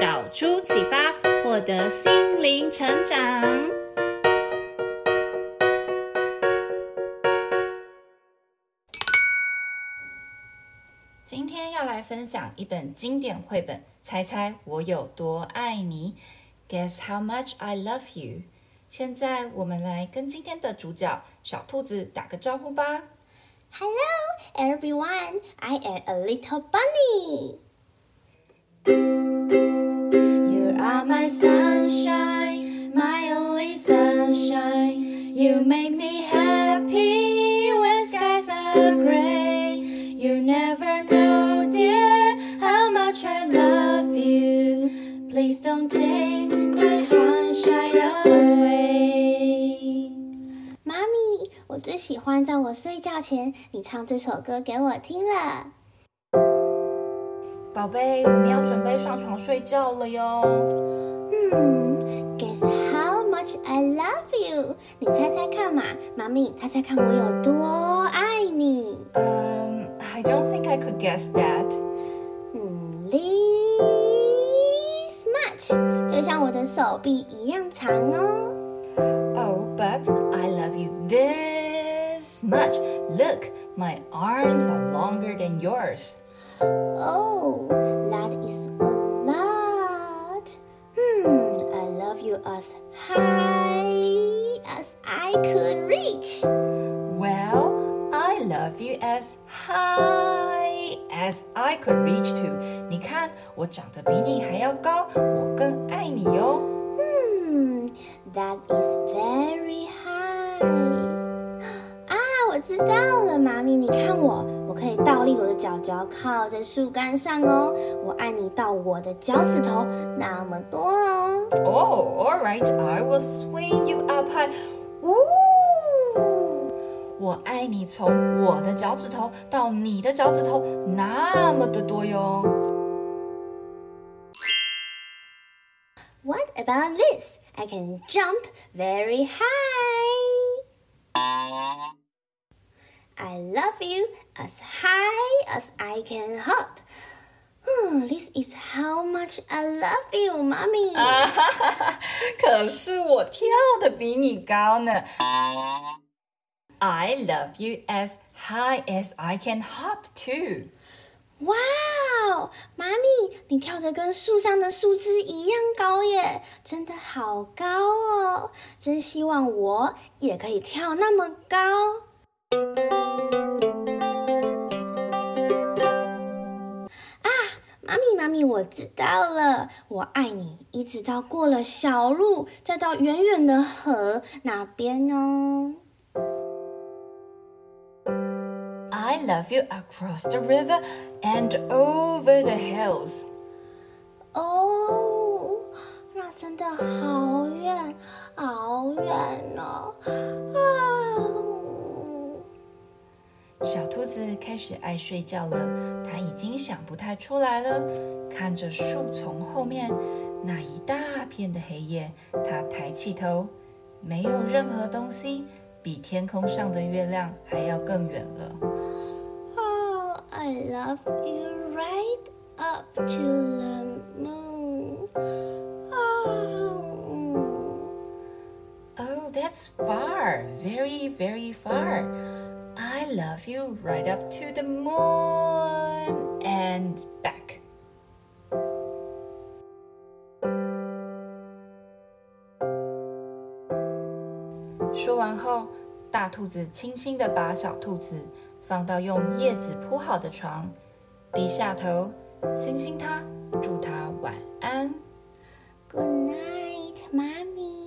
导出启发，获得心灵成长。今天要来分享一本经典绘本，猜猜我有多爱你？Guess how much I love you。现在我们来跟今天的主角小兔子打个招呼吧。Hello, everyone. I am a little bunny. 我最喜欢在我睡觉前你唱这首歌给我听了。宝贝，我们要准备上床睡觉了哟。嗯，Guess how much I love you？你猜猜看嘛，妈咪，猜猜看我有多爱你？嗯、um,，I don't think I could guess that。嗯，this much，就像我的手臂一样长哦。Oh, but I love you this much. Look, my arms are longer than yours. Oh, that is a lot. Hmm, I love you as high as I could reach. Well, I love you as high as I could reach to. 你看，我长得比你还要高，我更爱你哟。Hmm, that is very high. 知道了，妈咪，你看我。我可以倒立我的脚脚，靠在树干上哦。我爱你到我的脚趾头那么多哦。Oh, all right, I will swing you up high. 呜，我爱你从我的脚趾头到你的脚趾头那么的多哟。What about this? I can jump very high. I love you as high as I can hop. This is how much I love you, mommy. 啊哈哈哈！可是我跳得比你高呢。I love you as high as I can hop too. 哇哦，妈咪，你跳得跟树上的树枝一样高耶，真的好高哦！真希望我也可以跳那么高。 妈咪，妈咪我知道了。我爱你，一直到过了小路，再到远远的河那边哦。I love you across the river and over the hills。哦，那真的好远，好远哦。兔子开始爱睡觉了，它已经想不太出来了。看着树丛后面那一大片的黑夜，它抬起头，没有任何东西比天空上的月亮还要更远了。Oh, I love you right up to the moon. Oh, oh, that's far, very, very far. I love you right up to the moon and back. 说完后，大兔子轻轻地把小兔子放到用叶子铺好的床，低下头，亲亲它，祝它晚安。Good night, mommy.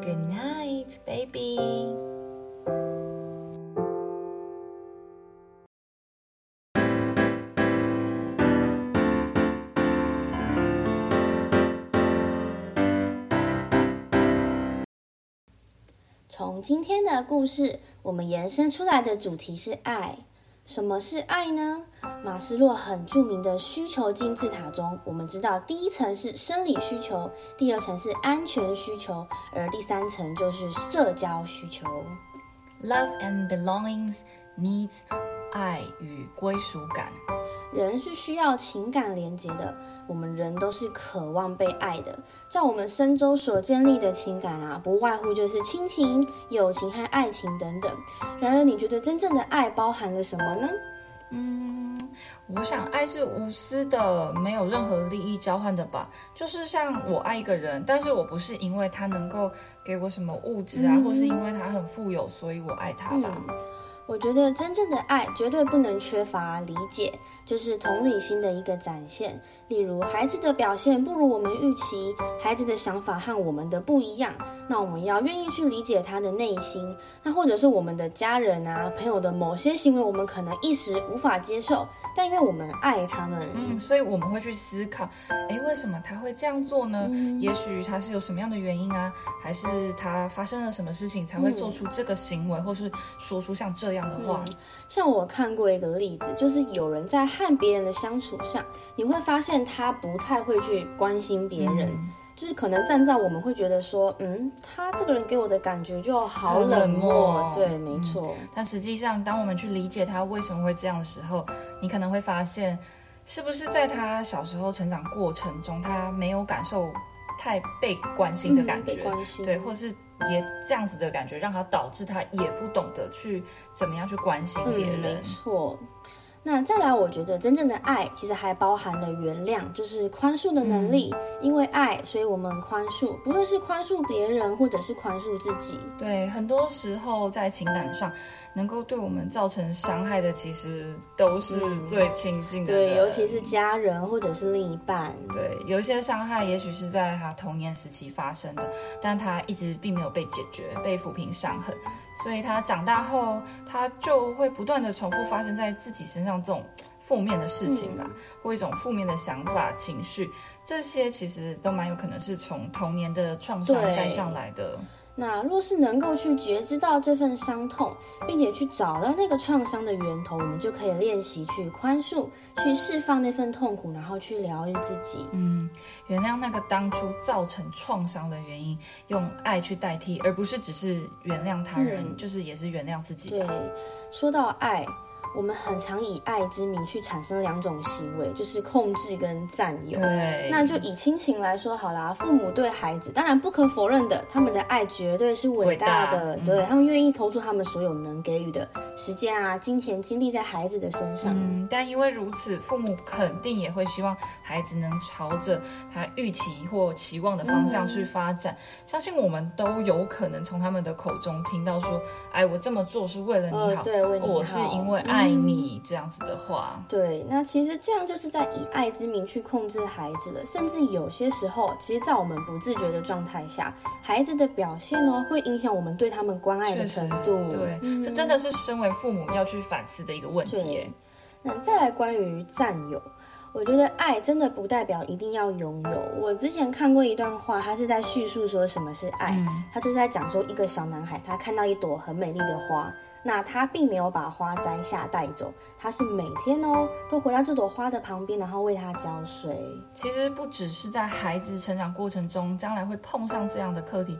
Good night, baby. 从今天的故事，我们延伸出来的主题是爱。什么是爱呢？马斯洛很著名的需求金字塔中，我们知道第一层是生理需求，第二层是安全需求，而第三层就是社交需求。Love and belongings needs 爱与归属感。人是需要情感连接的，我们人都是渴望被爱的。在我们身周所建立的情感啊，不外乎就是亲情、友情和爱情等等。然而，你觉得真正的爱包含了什么呢？嗯，我想爱是无私的，没有任何利益交换的吧。就是像我爱一个人，但是我不是因为他能够给我什么物质啊，嗯、或是因为他很富有，所以我爱他吧。嗯我觉得真正的爱绝对不能缺乏理解，就是同理心的一个展现。例如，孩子的表现不如我们预期，孩子的想法和我们的不一样，那我们要愿意去理解他的内心。那或者是我们的家人啊、朋友的某些行为，我们可能一时无法接受，但因为我们爱他们，嗯，所以我们会去思考，诶，为什么他会这样做呢？嗯，也许他是有什么样的原因啊，还是他发生了什么事情才会做出这个行为，嗯，或是说出像这样。的话，嗯，像我看过一个例子，就是有人在和别人的相处上，你会发现他不太会去关心别人，嗯，就是可能站在我们会觉得说，嗯，他这个人给我的感觉就好冷漠，对，没错，嗯。但实际上，当我们去理解他为什么会这样的时候，你可能会发现，是不是在他小时候成长过程中，他没有感受太被关心的感觉，嗯，对，或是。也这样子的感觉，让他导致他也不懂得去怎么样去关心别人。嗯，没错。那再来，我觉得真正的爱其实还包含了原谅，就是宽恕的能力。嗯、因为爱，所以我们宽恕，不论是宽恕别人，或者是宽恕自己。对，很多时候在情感上，能够对我们造成伤害的，其实都是最亲近的对，尤其是家人或者是另一半。对，有一些伤害也许是在他童年时期发生的，但他一直并没有被解决，被抚平伤痕。所以他长大后，他就会不断的重复发生在自己身上这种负面的事情吧，嗯、或一种负面的想法、情绪，这些其实都蛮有可能是从童年的创伤带上来的。那若是能够去觉知到这份伤痛，并且去找到那个创伤的源头，我们就可以练习去宽恕，去释放那份痛苦，然后去疗愈自己。嗯，原谅那个当初造成创伤的原因，用爱去代替，而不是只是原谅他人，嗯、就是也是原谅自己。对，说到爱。我们很常以爱之名去产生两种行为，就是控制跟占有。对，那就以亲情来说好啦，父母对孩子，当然不可否认的，他们的爱绝对是伟大的，大对、嗯、他们愿意投注他们所有能给予的时间啊、金钱、精力在孩子的身上。嗯，但因为如此，父母肯定也会希望孩子能朝着他预期或期望的方向去发展。嗯、相信我们都有可能从他们的口中听到说：“哎，我这么做是为了你好，呃、对，为你好，我是因为爱。”爱你这样子的话，对，那其实这样就是在以爱之名去控制孩子了，甚至有些时候，其实，在我们不自觉的状态下，孩子的表现呢，会影响我们对他们关爱的程度。对，嗯、这真的是身为父母要去反思的一个问题。那再来关于占有，我觉得爱真的不代表一定要拥有。我之前看过一段话，他是在叙述说什么是爱，嗯、他就是在讲说一个小男孩，他看到一朵很美丽的花。那他并没有把花摘下带走，他是每天哦都回到这朵花的旁边，然后为它浇水。其实不只是在孩子成长过程中，将来会碰上这样的课题。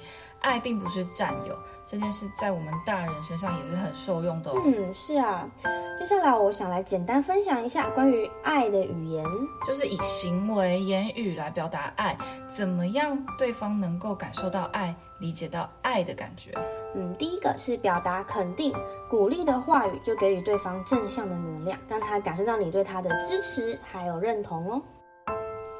爱并不是占有，这件事在我们大人身上也是很受用的哦。嗯，是啊。接下来我想来简单分享一下关于爱的语言，就是以行为言语来表达爱，怎么样对方能够感受到爱，理解到爱的感觉。嗯，第一个是表达肯定、鼓励的话语，就给予对方正向的能量，让他感受到你对他的支持还有认同哦。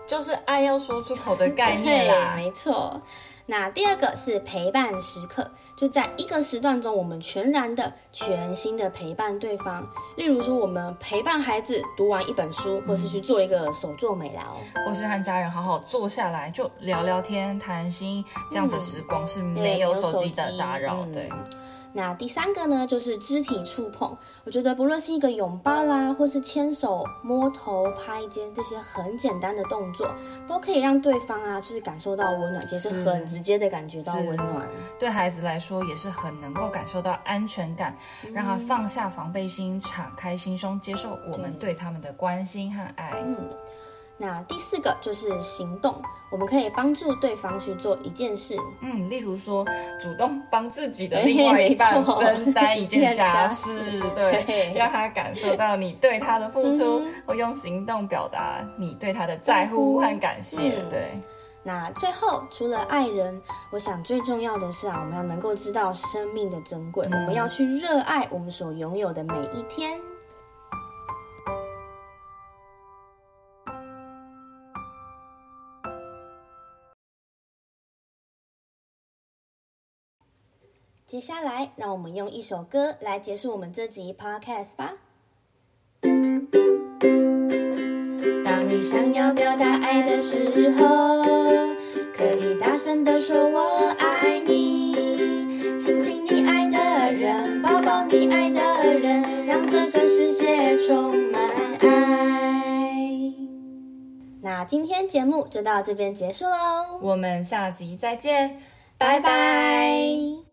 就是爱要说出口的概念啦，没错。那第二个是陪伴时刻，就在一个时段中，我们全然的、全心的陪伴对方。例如说，我们陪伴孩子读完一本书，或是去做一个手作美劳，或是和家人好好坐下来就聊聊天、谈心，这样子时光是没有手机的打扰。对。那第三个呢，就是肢体触碰。我觉得不论是一个拥抱啦，或是牵手、摸头、拍肩这些很简单的动作，都可以让对方啊，就是感受到温暖，就是很直接的感觉到温暖。对孩子来说，也是很能够感受到安全感，嗯、让他放下防备心，敞开心胸，接受我们对他们的关心和爱。嗯。那第四个就是行动，我们可以帮助对方去做一件事，嗯，例如说主动帮自己的另外一半 分担一件家事，对，让他感受到你对他的付出，嗯、或用行动表达你对他的在乎和感谢。嗯、对，那最后除了爱人，我想最重要的是啊，我们要能够知道生命的珍贵，嗯、我们要去热爱我们所拥有的每一天。接下来，让我们用一首歌来结束我们这集 podcast 吧。当你想要表达爱的时候，可以大声的说“我爱你”，亲亲你爱的人，抱抱你爱的人，让这个世界充满爱。那今天节目就到这边结束喽，我们下集再见，拜拜。